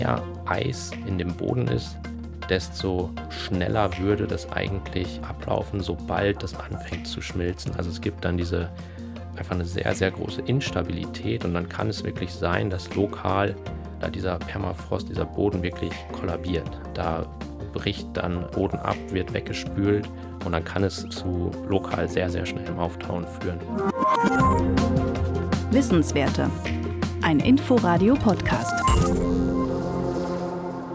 mehr Eis in dem Boden ist, desto schneller würde das eigentlich ablaufen, sobald das anfängt zu schmilzen. Also es gibt dann diese einfach eine sehr, sehr große Instabilität und dann kann es wirklich sein, dass lokal da dieser Permafrost, dieser Boden wirklich kollabiert. Da bricht dann Boden ab, wird weggespült und dann kann es zu lokal sehr, sehr schnellem Auftauen führen. Wissenswerte. Ein Inforadio-Podcast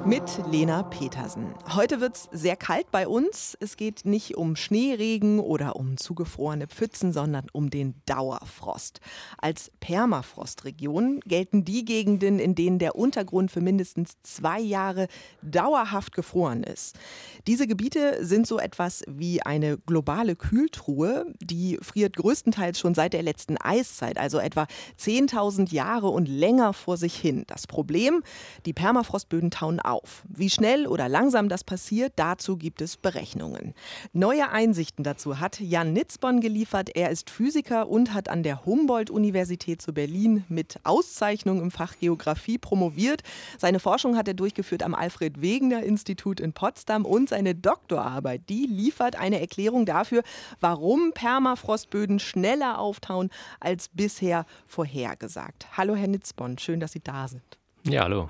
mit Lena Petersen. Heute wird es sehr kalt bei uns. Es geht nicht um Schneeregen oder um zugefrorene Pfützen, sondern um den Dauerfrost. Als Permafrostregion gelten die Gegenden, in denen der Untergrund für mindestens zwei Jahre dauerhaft gefroren ist. Diese Gebiete sind so etwas wie eine globale Kühltruhe. Die friert größtenteils schon seit der letzten Eiszeit, also etwa 10.000 Jahre und länger vor sich hin. Das Problem, die Permafrostböden tauen auf auf. Wie schnell oder langsam das passiert, dazu gibt es Berechnungen. Neue Einsichten dazu hat Jan Nitzborn geliefert. Er ist Physiker und hat an der Humboldt-Universität zu Berlin mit Auszeichnung im Fach Geografie promoviert. Seine Forschung hat er durchgeführt am Alfred-Wegener-Institut in Potsdam und seine Doktorarbeit, die liefert eine Erklärung dafür, warum Permafrostböden schneller auftauen als bisher vorhergesagt. Hallo Herr Nitzborn, schön, dass Sie da sind. Ja, hallo.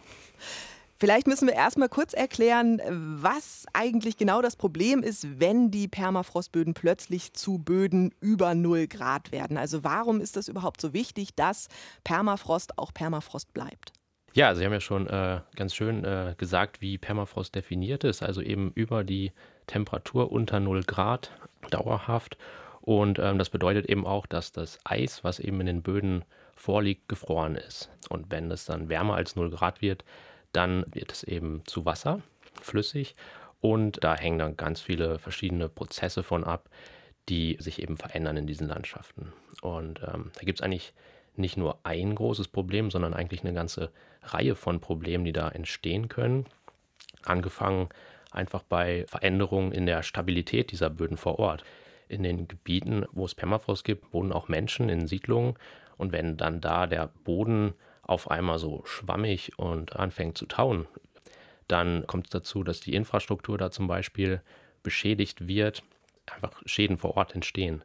Vielleicht müssen wir erstmal kurz erklären, was eigentlich genau das Problem ist, wenn die Permafrostböden plötzlich zu Böden über 0 Grad werden. Also warum ist das überhaupt so wichtig, dass Permafrost auch Permafrost bleibt? Ja, Sie haben ja schon äh, ganz schön äh, gesagt, wie Permafrost definiert ist. Also eben über die Temperatur unter 0 Grad dauerhaft. Und ähm, das bedeutet eben auch, dass das Eis, was eben in den Böden vorliegt, gefroren ist. Und wenn es dann wärmer als 0 Grad wird, dann wird es eben zu Wasser, flüssig. Und da hängen dann ganz viele verschiedene Prozesse von ab, die sich eben verändern in diesen Landschaften. Und ähm, da gibt es eigentlich nicht nur ein großes Problem, sondern eigentlich eine ganze Reihe von Problemen, die da entstehen können. Angefangen einfach bei Veränderungen in der Stabilität dieser Böden vor Ort. In den Gebieten, wo es Permafrost gibt, wohnen auch Menschen in Siedlungen. Und wenn dann da der Boden auf einmal so schwammig und anfängt zu tauen, dann kommt es dazu, dass die Infrastruktur da zum Beispiel beschädigt wird, einfach Schäden vor Ort entstehen.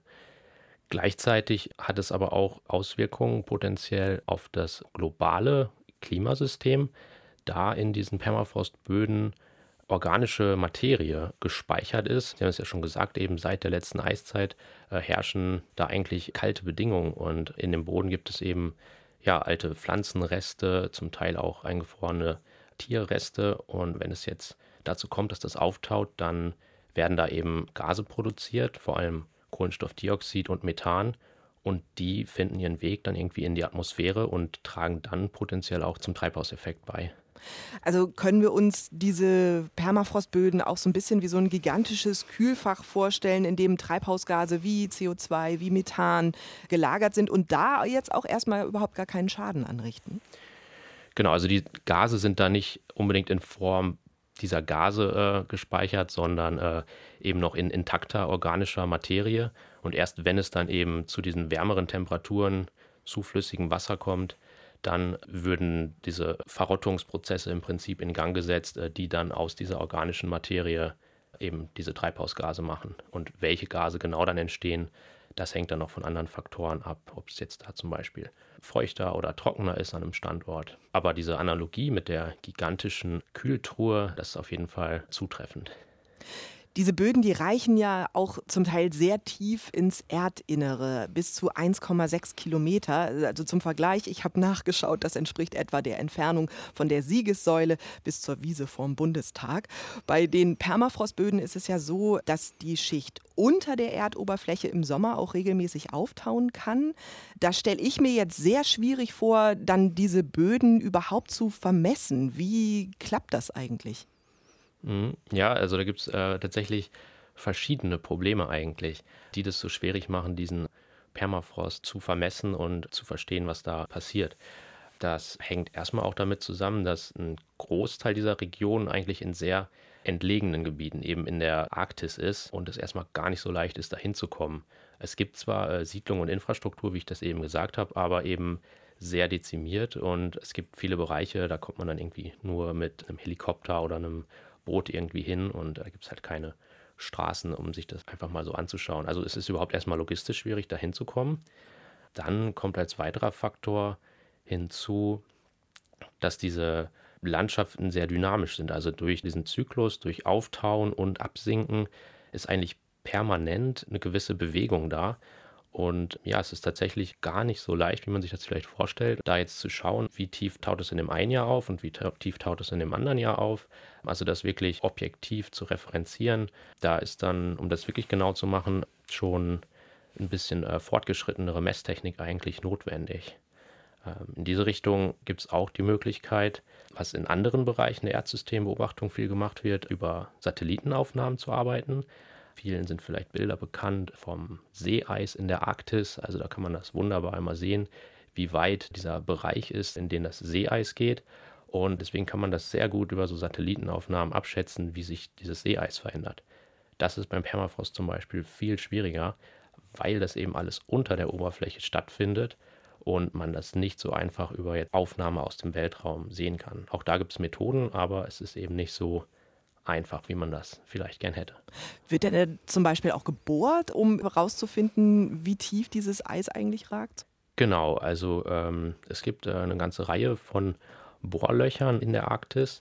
Gleichzeitig hat es aber auch Auswirkungen potenziell auf das globale Klimasystem, da in diesen Permafrostböden organische Materie gespeichert ist. Sie haben es ja schon gesagt, eben seit der letzten Eiszeit äh, herrschen da eigentlich kalte Bedingungen und in dem Boden gibt es eben ja, alte Pflanzenreste, zum Teil auch eingefrorene Tierreste. Und wenn es jetzt dazu kommt, dass das auftaut, dann werden da eben Gase produziert, vor allem Kohlenstoffdioxid und Methan. Und die finden ihren Weg dann irgendwie in die Atmosphäre und tragen dann potenziell auch zum Treibhauseffekt bei. Also können wir uns diese Permafrostböden auch so ein bisschen wie so ein gigantisches Kühlfach vorstellen, in dem Treibhausgase wie CO2, wie Methan gelagert sind und da jetzt auch erstmal überhaupt gar keinen Schaden anrichten? Genau, also die Gase sind da nicht unbedingt in Form dieser Gase äh, gespeichert, sondern äh, eben noch in intakter organischer Materie. Und erst wenn es dann eben zu diesen wärmeren Temperaturen zu flüssigem Wasser kommt, dann würden diese Verrottungsprozesse im Prinzip in Gang gesetzt, äh, die dann aus dieser organischen Materie eben diese Treibhausgase machen. Und welche Gase genau dann entstehen, das hängt dann noch von anderen Faktoren ab, ob es jetzt da zum Beispiel feuchter oder trockener ist an einem Standort. Aber diese Analogie mit der gigantischen Kühltruhe, das ist auf jeden Fall zutreffend. Diese Böden, die reichen ja auch zum Teil sehr tief ins Erdinnere, bis zu 1,6 Kilometer. Also zum Vergleich, ich habe nachgeschaut, das entspricht etwa der Entfernung von der Siegessäule bis zur Wiese vorm Bundestag. Bei den Permafrostböden ist es ja so, dass die Schicht unter der Erdoberfläche im Sommer auch regelmäßig auftauen kann. Da stelle ich mir jetzt sehr schwierig vor, dann diese Böden überhaupt zu vermessen. Wie klappt das eigentlich? Mhm. Ja, also da gibt es äh, tatsächlich verschiedene Probleme eigentlich, die das so schwierig machen, diesen Permafrost zu vermessen und zu verstehen, was da passiert. Das hängt erstmal auch damit zusammen, dass ein Großteil dieser Region eigentlich in sehr entlegenen Gebieten, eben in der Arktis ist und es erstmal gar nicht so leicht ist, da hinzukommen. Es gibt zwar äh, Siedlungen und Infrastruktur, wie ich das eben gesagt habe, aber eben sehr dezimiert und es gibt viele Bereiche, da kommt man dann irgendwie nur mit einem Helikopter oder einem Boot irgendwie hin und da gibt es halt keine Straßen, um sich das einfach mal so anzuschauen. Also es ist überhaupt erstmal logistisch schwierig, da hinzukommen. Dann kommt als weiterer Faktor hinzu, dass diese Landschaften sehr dynamisch sind. Also durch diesen Zyklus, durch Auftauen und Absinken ist eigentlich permanent eine gewisse Bewegung da. Und ja, es ist tatsächlich gar nicht so leicht, wie man sich das vielleicht vorstellt, da jetzt zu schauen, wie tief taut es in dem einen Jahr auf und wie tief taut es in dem anderen Jahr auf. Also das wirklich objektiv zu referenzieren. Da ist dann, um das wirklich genau zu machen, schon ein bisschen äh, fortgeschrittenere Messtechnik eigentlich notwendig. Ähm, in diese Richtung gibt es auch die Möglichkeit, was in anderen Bereichen der Erdsystembeobachtung viel gemacht wird, über Satellitenaufnahmen zu arbeiten. Vielen sind vielleicht Bilder bekannt vom Seeeis in der Arktis. Also da kann man das wunderbar einmal sehen, wie weit dieser Bereich ist, in den das Seeeis geht. Und deswegen kann man das sehr gut über so Satellitenaufnahmen abschätzen, wie sich dieses Seeeis verändert. Das ist beim Permafrost zum Beispiel viel schwieriger, weil das eben alles unter der Oberfläche stattfindet und man das nicht so einfach über Aufnahme aus dem Weltraum sehen kann. Auch da gibt es Methoden, aber es ist eben nicht so einfach, wie man das vielleicht gern hätte. Wird denn zum Beispiel auch gebohrt, um herauszufinden, wie tief dieses Eis eigentlich ragt? Genau, also ähm, es gibt äh, eine ganze Reihe von Bohrlöchern in der Arktis.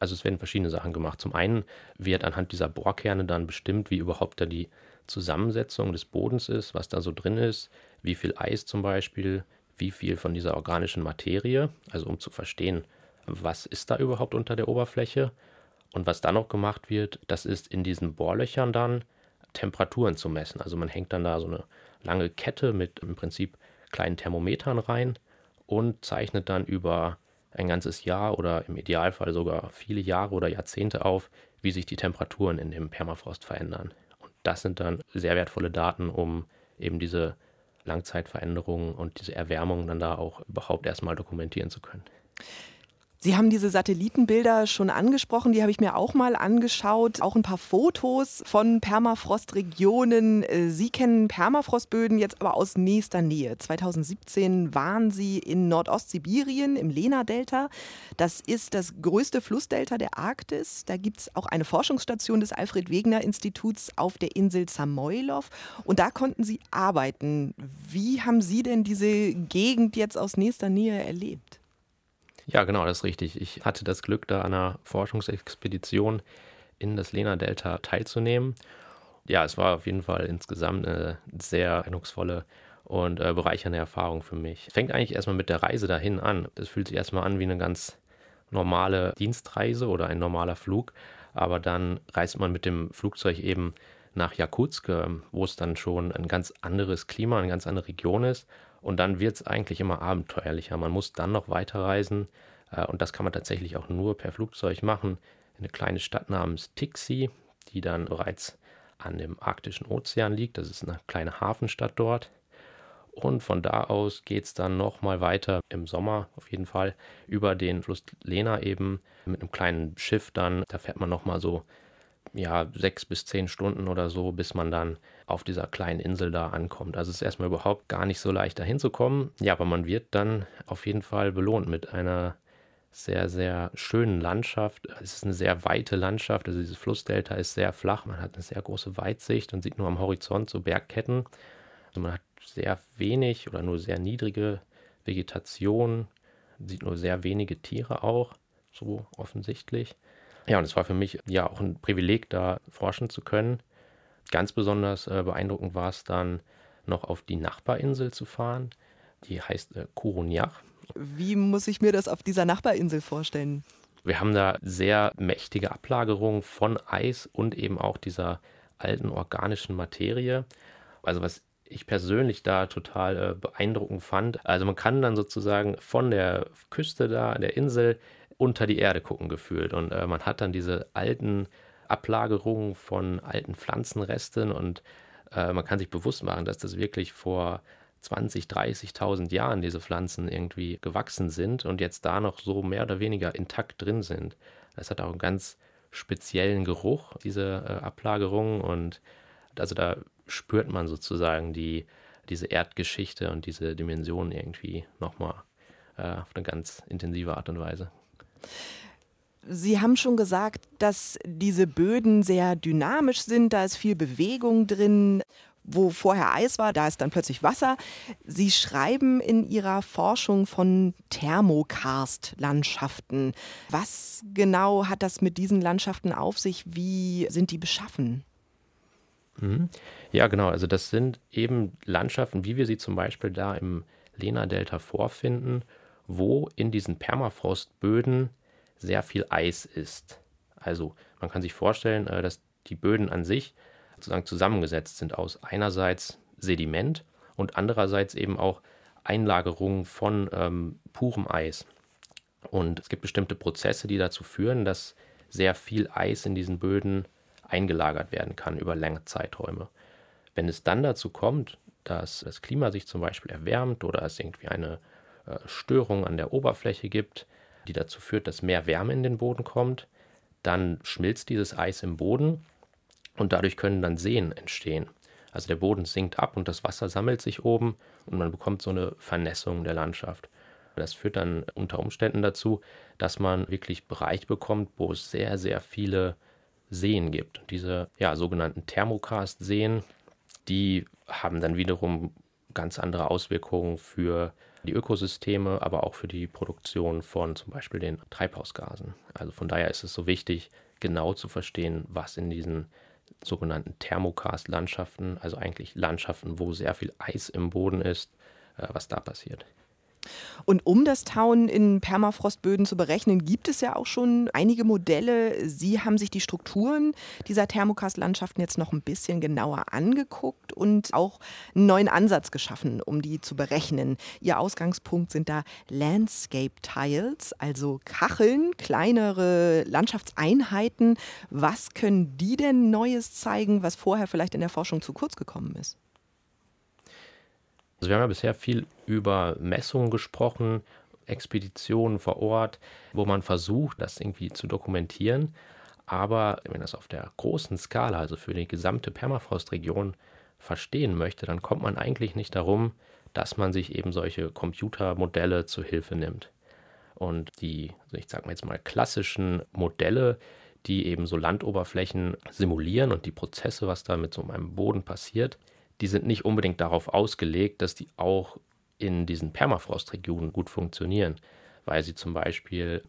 Also es werden verschiedene Sachen gemacht. Zum einen wird anhand dieser Bohrkerne dann bestimmt, wie überhaupt da die Zusammensetzung des Bodens ist, was da so drin ist, wie viel Eis zum Beispiel, wie viel von dieser organischen Materie, also um zu verstehen, was ist da überhaupt unter der Oberfläche. Und was dann noch gemacht wird, das ist in diesen Bohrlöchern dann Temperaturen zu messen. Also man hängt dann da so eine lange Kette mit im Prinzip kleinen Thermometern rein und zeichnet dann über ein ganzes Jahr oder im Idealfall sogar viele Jahre oder Jahrzehnte auf, wie sich die Temperaturen in dem Permafrost verändern. Und das sind dann sehr wertvolle Daten, um eben diese Langzeitveränderungen und diese Erwärmung dann da auch überhaupt erstmal dokumentieren zu können. Sie haben diese Satellitenbilder schon angesprochen, die habe ich mir auch mal angeschaut. Auch ein paar Fotos von Permafrostregionen. Sie kennen Permafrostböden jetzt aber aus nächster Nähe. 2017 waren Sie in Nordostsibirien im Lena-Delta. Das ist das größte Flussdelta der Arktis. Da gibt es auch eine Forschungsstation des Alfred-Wegener-Instituts auf der Insel Samoilov. Und da konnten Sie arbeiten. Wie haben Sie denn diese Gegend jetzt aus nächster Nähe erlebt? Ja, genau, das ist richtig. Ich hatte das Glück, da an einer Forschungsexpedition in das Lena-Delta teilzunehmen. Ja, es war auf jeden Fall insgesamt eine sehr eindrucksvolle und äh, bereichernde Erfahrung für mich. Fängt eigentlich erstmal mit der Reise dahin an. Das fühlt sich erstmal an wie eine ganz normale Dienstreise oder ein normaler Flug, aber dann reist man mit dem Flugzeug eben nach Jakutsk, ähm, wo es dann schon ein ganz anderes Klima, eine ganz andere Region ist und dann wird es eigentlich immer abenteuerlicher. Man muss dann noch weiterreisen. Äh, und das kann man tatsächlich auch nur per Flugzeug machen. In eine kleine Stadt namens Tixi, die dann bereits an dem arktischen Ozean liegt. Das ist eine kleine Hafenstadt dort. Und von da aus geht es dann nochmal weiter im Sommer auf jeden Fall über den Fluss Lena eben mit einem kleinen Schiff dann. Da fährt man nochmal so ja, sechs bis zehn Stunden oder so, bis man dann auf dieser kleinen Insel da ankommt. Also es ist erstmal überhaupt gar nicht so leicht, da hinzukommen. Ja, aber man wird dann auf jeden Fall belohnt mit einer sehr, sehr schönen Landschaft. Es ist eine sehr weite Landschaft. Also dieses Flussdelta ist sehr flach. Man hat eine sehr große Weitsicht und sieht nur am Horizont so Bergketten. Also man hat sehr wenig oder nur sehr niedrige Vegetation, sieht nur sehr wenige Tiere auch, so offensichtlich. Ja, und es war für mich ja auch ein Privileg, da forschen zu können. Ganz besonders äh, beeindruckend war es dann, noch auf die Nachbarinsel zu fahren. Die heißt äh, Kurunjach. Wie muss ich mir das auf dieser Nachbarinsel vorstellen? Wir haben da sehr mächtige Ablagerungen von Eis und eben auch dieser alten organischen Materie. Also was ich persönlich da total äh, beeindruckend fand. Also man kann dann sozusagen von der Küste da, der Insel, unter die Erde gucken gefühlt. Und äh, man hat dann diese alten Ablagerungen von alten Pflanzenresten und äh, man kann sich bewusst machen, dass das wirklich vor 20, 30.000 Jahren diese Pflanzen irgendwie gewachsen sind und jetzt da noch so mehr oder weniger intakt drin sind. Das hat auch einen ganz speziellen Geruch, diese äh, Ablagerungen und also da spürt man sozusagen die, diese Erdgeschichte und diese Dimension irgendwie nochmal äh, auf eine ganz intensive Art und Weise. Sie haben schon gesagt, dass diese Böden sehr dynamisch sind, da ist viel Bewegung drin. Wo vorher Eis war, da ist dann plötzlich Wasser. Sie schreiben in Ihrer Forschung von Thermokarst-Landschaften. Was genau hat das mit diesen Landschaften auf sich? Wie sind die beschaffen? Mhm. Ja, genau. Also das sind eben Landschaften, wie wir sie zum Beispiel da im Lena-Delta vorfinden, wo in diesen Permafrostböden sehr viel Eis ist. Also man kann sich vorstellen, äh, dass die Böden an sich sozusagen zusammengesetzt sind aus einerseits Sediment und andererseits eben auch Einlagerungen von ähm, purem Eis. Und es gibt bestimmte Prozesse, die dazu führen, dass sehr viel Eis in diesen Böden eingelagert werden kann über lange Zeiträume. Wenn es dann dazu kommt, dass das Klima sich zum Beispiel erwärmt oder es irgendwie eine äh, Störung an der Oberfläche gibt, die dazu führt, dass mehr Wärme in den Boden kommt, dann schmilzt dieses Eis im Boden und dadurch können dann Seen entstehen. Also der Boden sinkt ab und das Wasser sammelt sich oben und man bekommt so eine Vernässung der Landschaft. Das führt dann unter Umständen dazu, dass man wirklich Bereiche bekommt, wo es sehr, sehr viele Seen gibt. Diese ja, sogenannten Thermokarst-Seen, die haben dann wiederum ganz andere Auswirkungen für die Ökosysteme, aber auch für die Produktion von zum Beispiel den Treibhausgasen. Also von daher ist es so wichtig, genau zu verstehen, was in diesen sogenannten Thermokarst-Landschaften, also eigentlich Landschaften, wo sehr viel Eis im Boden ist, äh, was da passiert. Und um das Tauen in Permafrostböden zu berechnen, gibt es ja auch schon einige Modelle. Sie haben sich die Strukturen dieser Thermokarstlandschaften jetzt noch ein bisschen genauer angeguckt und auch einen neuen Ansatz geschaffen, um die zu berechnen. Ihr Ausgangspunkt sind da Landscape Tiles, also Kacheln, kleinere Landschaftseinheiten. Was können die denn Neues zeigen, was vorher vielleicht in der Forschung zu kurz gekommen ist? Also wir haben ja bisher viel über Messungen gesprochen, Expeditionen vor Ort, wo man versucht, das irgendwie zu dokumentieren. Aber wenn das auf der großen Skala, also für die gesamte Permafrostregion, verstehen möchte, dann kommt man eigentlich nicht darum, dass man sich eben solche Computermodelle zu Hilfe nimmt. Und die, also ich sage mal jetzt mal, klassischen Modelle, die eben so Landoberflächen simulieren und die Prozesse, was da mit so einem Boden passiert, die sind nicht unbedingt darauf ausgelegt, dass die auch in diesen Permafrostregionen gut funktionieren, weil sie zum Beispiel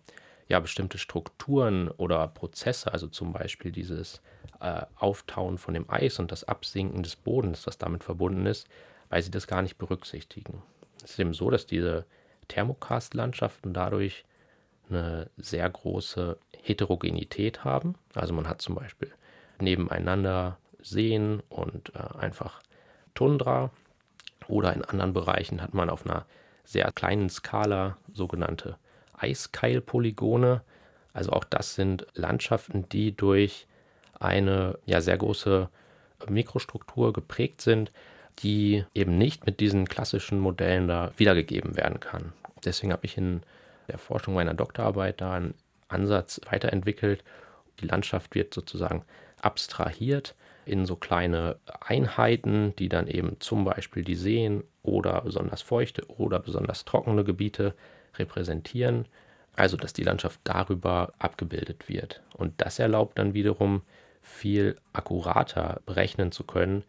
ja bestimmte Strukturen oder Prozesse, also zum Beispiel dieses äh, Auftauen von dem Eis und das Absinken des Bodens, das damit verbunden ist, weil sie das gar nicht berücksichtigen. Es ist eben so, dass diese Thermokarstlandschaften dadurch eine sehr große Heterogenität haben. Also man hat zum Beispiel nebeneinander Seen und äh, einfach Tundra oder in anderen Bereichen hat man auf einer sehr kleinen Skala sogenannte Eiskeilpolygone. Also auch das sind Landschaften, die durch eine ja sehr große Mikrostruktur geprägt sind, die eben nicht mit diesen klassischen Modellen da wiedergegeben werden kann. Deswegen habe ich in der Forschung meiner Doktorarbeit da einen Ansatz weiterentwickelt. Die Landschaft wird sozusagen abstrahiert in so kleine Einheiten, die dann eben zum Beispiel die Seen oder besonders feuchte oder besonders trockene Gebiete repräsentieren. Also dass die Landschaft darüber abgebildet wird. Und das erlaubt dann wiederum viel akkurater berechnen zu können,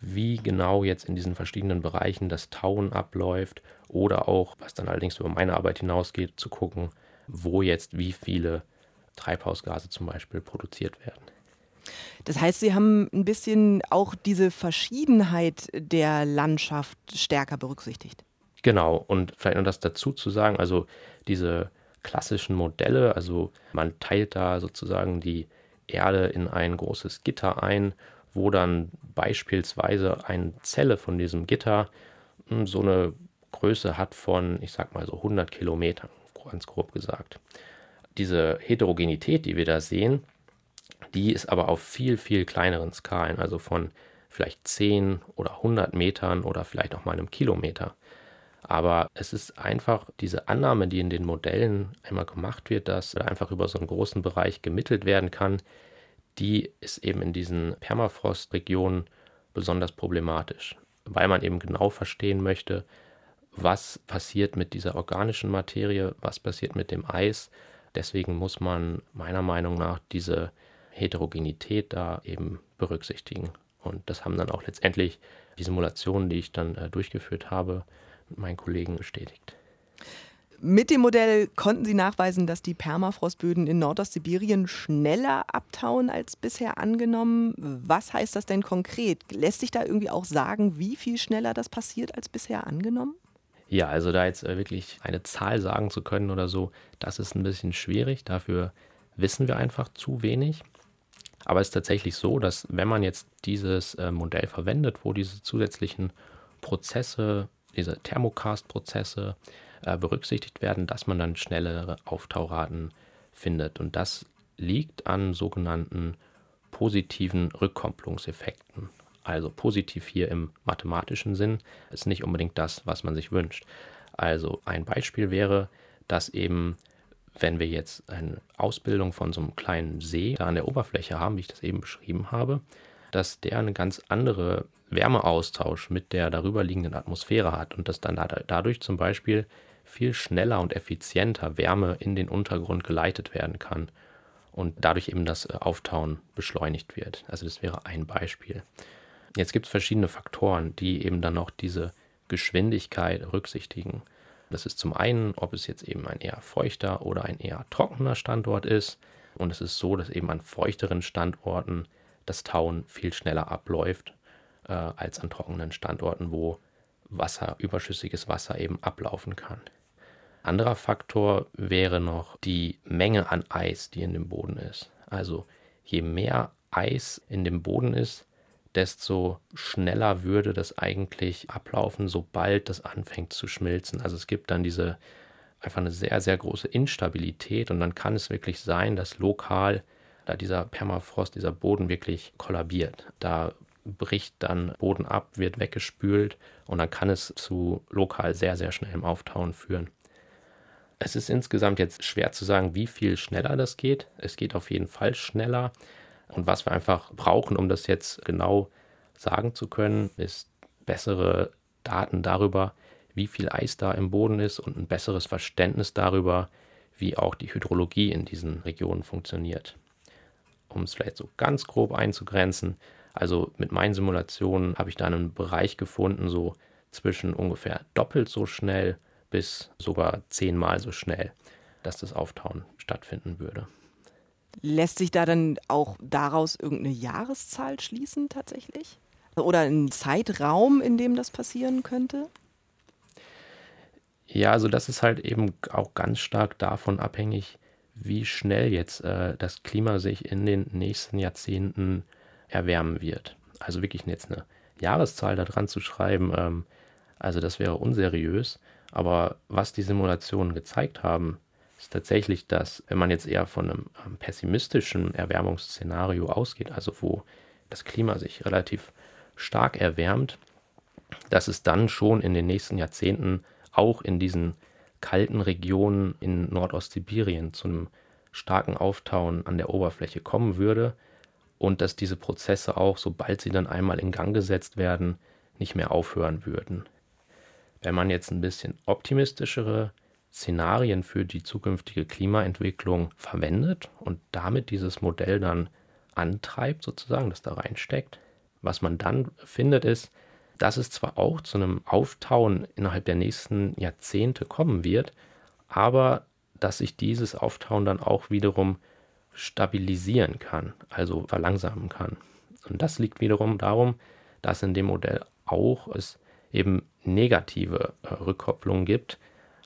wie genau jetzt in diesen verschiedenen Bereichen das Tauen abläuft oder auch, was dann allerdings über meine Arbeit hinausgeht, zu gucken, wo jetzt wie viele Treibhausgase zum Beispiel produziert werden. Das heißt, Sie haben ein bisschen auch diese Verschiedenheit der Landschaft stärker berücksichtigt. Genau, und vielleicht noch das dazu zu sagen, also diese klassischen Modelle, also man teilt da sozusagen die Erde in ein großes Gitter ein, wo dann beispielsweise eine Zelle von diesem Gitter hm, so eine Größe hat von, ich sag mal so 100 Kilometern, ganz grob gesagt. Diese Heterogenität, die wir da sehen, die ist aber auf viel, viel kleineren Skalen, also von vielleicht 10 oder 100 Metern oder vielleicht auch mal einem Kilometer. Aber es ist einfach diese Annahme, die in den Modellen einmal gemacht wird, dass einfach über so einen großen Bereich gemittelt werden kann, die ist eben in diesen Permafrostregionen besonders problematisch, weil man eben genau verstehen möchte, was passiert mit dieser organischen Materie, was passiert mit dem Eis. Deswegen muss man meiner Meinung nach diese Heterogenität da eben berücksichtigen. Und das haben dann auch letztendlich die Simulationen, die ich dann äh, durchgeführt habe, mit meinen Kollegen bestätigt. Mit dem Modell konnten Sie nachweisen, dass die Permafrostböden in Nordostsibirien schneller abtauen als bisher angenommen. Was heißt das denn konkret? Lässt sich da irgendwie auch sagen, wie viel schneller das passiert als bisher angenommen? Ja, also da jetzt äh, wirklich eine Zahl sagen zu können oder so, das ist ein bisschen schwierig. Dafür wissen wir einfach zu wenig. Aber es ist tatsächlich so, dass wenn man jetzt dieses äh, Modell verwendet, wo diese zusätzlichen Prozesse, diese Thermocast-Prozesse äh, berücksichtigt werden, dass man dann schnellere Auftauraten findet. Und das liegt an sogenannten positiven Rückkopplungseffekten. Also positiv hier im mathematischen Sinn ist nicht unbedingt das, was man sich wünscht. Also ein Beispiel wäre, dass eben, wenn wir jetzt eine Ausbildung von so einem kleinen See da an der Oberfläche haben, wie ich das eben beschrieben habe, dass der eine ganz andere Wärmeaustausch mit der darüber liegenden Atmosphäre hat und dass dann dadurch zum Beispiel viel schneller und effizienter Wärme in den Untergrund geleitet werden kann und dadurch eben das äh, Auftauen beschleunigt wird. Also das wäre ein Beispiel. Jetzt gibt es verschiedene Faktoren, die eben dann noch diese Geschwindigkeit berücksichtigen. Das ist zum einen, ob es jetzt eben ein eher feuchter oder ein eher trockener Standort ist. Und es ist so, dass eben an feuchteren Standorten das Tauen viel schneller abläuft äh, als an trockenen Standorten, wo Wasser, überschüssiges Wasser eben ablaufen kann. Anderer Faktor wäre noch die Menge an Eis, die in dem Boden ist. Also je mehr Eis in dem Boden ist, desto schneller würde das eigentlich ablaufen, sobald das anfängt zu schmilzen. Also es gibt dann diese einfach eine sehr, sehr große Instabilität und dann kann es wirklich sein, dass lokal da dieser Permafrost, dieser Boden wirklich kollabiert. Da bricht dann Boden ab, wird weggespült und dann kann es zu lokal sehr, sehr schnellem Auftauen führen. Es ist insgesamt jetzt schwer zu sagen, wie viel schneller das geht. Es geht auf jeden Fall schneller. Und was wir einfach brauchen, um das jetzt genau sagen zu können, ist bessere Daten darüber, wie viel Eis da im Boden ist und ein besseres Verständnis darüber, wie auch die Hydrologie in diesen Regionen funktioniert. Um es vielleicht so ganz grob einzugrenzen, also mit meinen Simulationen habe ich da einen Bereich gefunden, so zwischen ungefähr doppelt so schnell bis sogar zehnmal so schnell, dass das Auftauen stattfinden würde. Lässt sich da dann auch daraus irgendeine Jahreszahl schließen tatsächlich? Oder ein Zeitraum, in dem das passieren könnte? Ja, also das ist halt eben auch ganz stark davon abhängig, wie schnell jetzt äh, das Klima sich in den nächsten Jahrzehnten erwärmen wird. Also wirklich jetzt eine Jahreszahl da dran zu schreiben, ähm, also das wäre unseriös. Aber was die Simulationen gezeigt haben, ist tatsächlich, dass wenn man jetzt eher von einem ähm, pessimistischen Erwärmungsszenario ausgeht, also wo das Klima sich relativ stark erwärmt, dass es dann schon in den nächsten Jahrzehnten auch in diesen kalten Regionen in Nordostsibirien zu einem starken Auftauen an der Oberfläche kommen würde und dass diese Prozesse auch, sobald sie dann einmal in Gang gesetzt werden, nicht mehr aufhören würden. Wenn man jetzt ein bisschen optimistischere Szenarien für die zukünftige Klimaentwicklung verwendet und damit dieses Modell dann antreibt, sozusagen, das da reinsteckt, was man dann findet, ist, dass es zwar auch zu einem Auftauen innerhalb der nächsten Jahrzehnte kommen wird, aber dass sich dieses Auftauen dann auch wiederum stabilisieren kann, also verlangsamen kann. Und das liegt wiederum darum, dass in dem Modell auch es eben negative äh, Rückkopplungen gibt,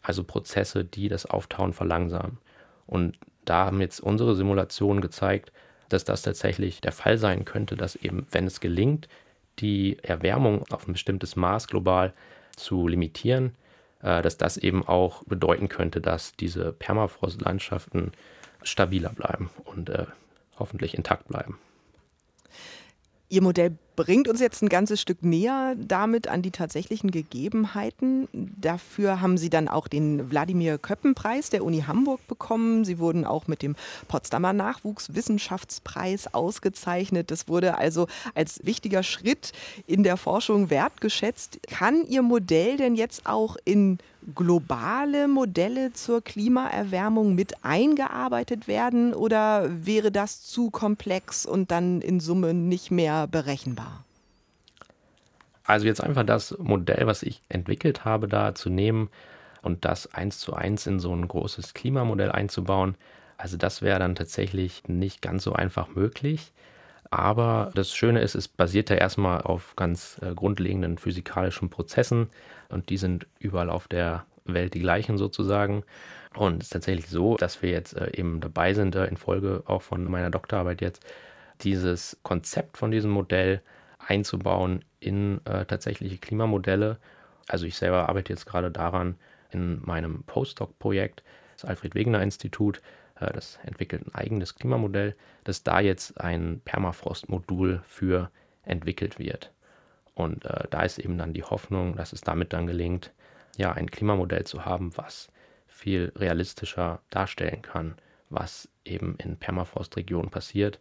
also Prozesse, die das Auftauen verlangsamen. Und da haben jetzt unsere Simulationen gezeigt, dass das tatsächlich der Fall sein könnte, dass eben, wenn es gelingt, die Erwärmung auf ein bestimmtes Maß global zu limitieren, äh, dass das eben auch bedeuten könnte, dass diese Permafrostlandschaften stabiler bleiben und äh, hoffentlich intakt bleiben. Ihr Modell bringt uns jetzt ein ganzes Stück näher damit an die tatsächlichen Gegebenheiten. Dafür haben Sie dann auch den Wladimir Köppenpreis der Uni Hamburg bekommen. Sie wurden auch mit dem Potsdamer Nachwuchswissenschaftspreis ausgezeichnet. Das wurde also als wichtiger Schritt in der Forschung wertgeschätzt. Kann Ihr Modell denn jetzt auch in globale Modelle zur Klimaerwärmung mit eingearbeitet werden oder wäre das zu komplex und dann in Summe nicht mehr berechenbar? Also jetzt einfach das Modell, was ich entwickelt habe, da zu nehmen und das eins zu eins in so ein großes Klimamodell einzubauen. Also das wäre dann tatsächlich nicht ganz so einfach möglich. Aber das Schöne ist, es basiert ja erstmal auf ganz äh, grundlegenden physikalischen Prozessen und die sind überall auf der Welt die gleichen sozusagen. Und es ist tatsächlich so, dass wir jetzt äh, eben dabei sind, äh, in Folge auch von meiner Doktorarbeit jetzt, dieses Konzept von diesem Modell einzubauen in äh, tatsächliche Klimamodelle. Also ich selber arbeite jetzt gerade daran in meinem Postdoc-Projekt, das Alfred Wegener Institut, äh, das entwickelt ein eigenes Klimamodell, dass da jetzt ein Permafrost-Modul für entwickelt wird. Und äh, da ist eben dann die Hoffnung, dass es damit dann gelingt, ja, ein Klimamodell zu haben, was viel realistischer darstellen kann, was eben in Permafrostregionen passiert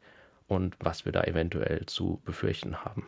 und was wir da eventuell zu befürchten haben.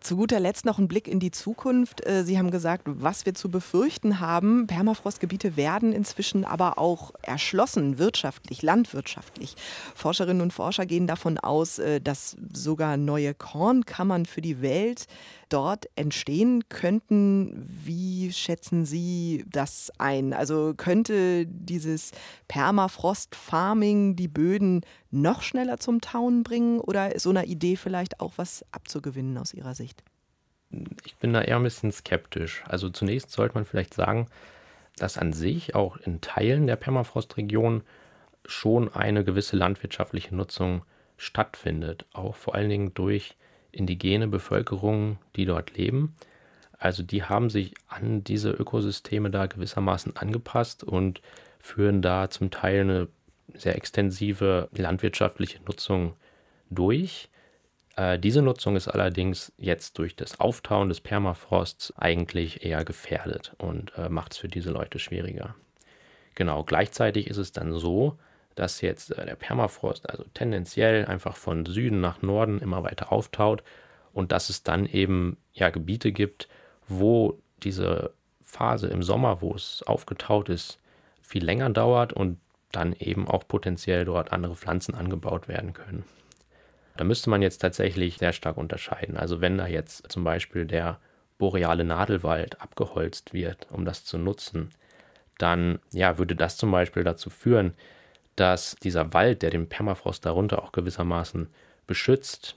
Zu guter Letzt noch ein Blick in die Zukunft. Äh, Sie haben gesagt, was wir zu befürchten haben. Permafrostgebiete werden inzwischen aber auch erschlossen, wirtschaftlich, landwirtschaftlich. Forscherinnen und Forscher gehen davon aus, äh, dass sogar neue Kornkammern für die Welt dort entstehen könnten. Wie schätzen Sie das ein? Also könnte dieses Permafrost-Farming die Böden noch schneller zum Tauen bringen oder ist so einer Idee vielleicht auch was abzugewinnen aus Ihrer Sicht? Ich bin da eher ein bisschen skeptisch. Also zunächst sollte man vielleicht sagen, dass an sich auch in Teilen der Permafrostregion schon eine gewisse landwirtschaftliche Nutzung stattfindet, auch vor allen Dingen durch indigene Bevölkerung, die dort leben. Also die haben sich an diese Ökosysteme da gewissermaßen angepasst und führen da zum Teil eine sehr extensive landwirtschaftliche Nutzung durch. Äh, diese Nutzung ist allerdings jetzt durch das Auftauen des Permafrosts eigentlich eher gefährdet und äh, macht es für diese Leute schwieriger. Genau, gleichzeitig ist es dann so, dass jetzt äh, der Permafrost also tendenziell einfach von Süden nach Norden immer weiter auftaut und dass es dann eben ja Gebiete gibt, wo diese Phase im Sommer, wo es aufgetaut ist, viel länger dauert und dann eben auch potenziell dort andere Pflanzen angebaut werden können. Da müsste man jetzt tatsächlich sehr stark unterscheiden. Also wenn da jetzt zum Beispiel der boreale Nadelwald abgeholzt wird, um das zu nutzen, dann ja, würde das zum Beispiel dazu führen, dass dieser Wald, der den Permafrost darunter auch gewissermaßen beschützt,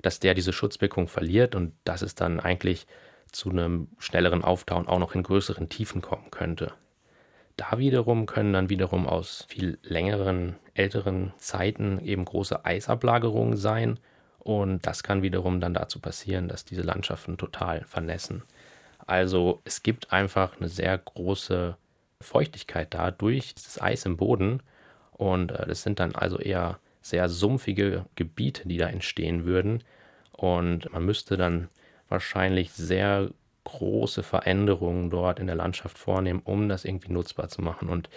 dass der diese Schutzwirkung verliert und dass es dann eigentlich zu einem schnelleren Auftauen auch noch in größeren Tiefen kommen könnte. Da wiederum können dann wiederum aus viel längeren, älteren Zeiten eben große Eisablagerungen sein und das kann wiederum dann dazu passieren, dass diese Landschaften total vernässen. Also es gibt einfach eine sehr große Feuchtigkeit da durch dieses Eis im Boden und äh, das sind dann also eher sehr sumpfige Gebiete, die da entstehen würden. Und man müsste dann wahrscheinlich sehr große Veränderungen dort in der Landschaft vornehmen, um das irgendwie nutzbar zu machen. Und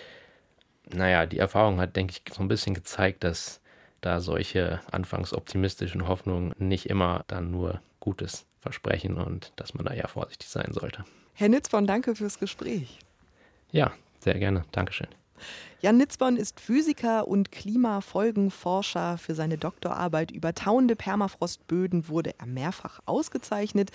naja, die Erfahrung hat, denke ich, so ein bisschen gezeigt, dass da solche anfangs optimistischen Hoffnungen nicht immer dann nur Gutes versprechen und dass man da eher vorsichtig sein sollte. Herr Nitzborn, danke fürs Gespräch. Ja, sehr gerne. Dankeschön. Jan Nitzborn ist Physiker und Klimafolgenforscher. Für seine Doktorarbeit über tauende Permafrostböden wurde er mehrfach ausgezeichnet.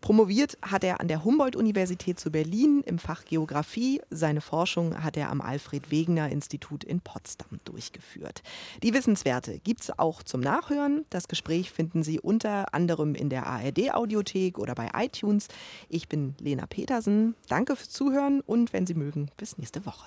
Promoviert hat er an der Humboldt-Universität zu Berlin im Fach Geographie. Seine Forschung hat er am Alfred-Wegener-Institut in Potsdam durchgeführt. Die Wissenswerte gibt es auch zum Nachhören. Das Gespräch finden Sie unter anderem in der ARD-Audiothek oder bei iTunes. Ich bin Lena Petersen. Danke fürs Zuhören und wenn Sie mögen, bis nächste Woche.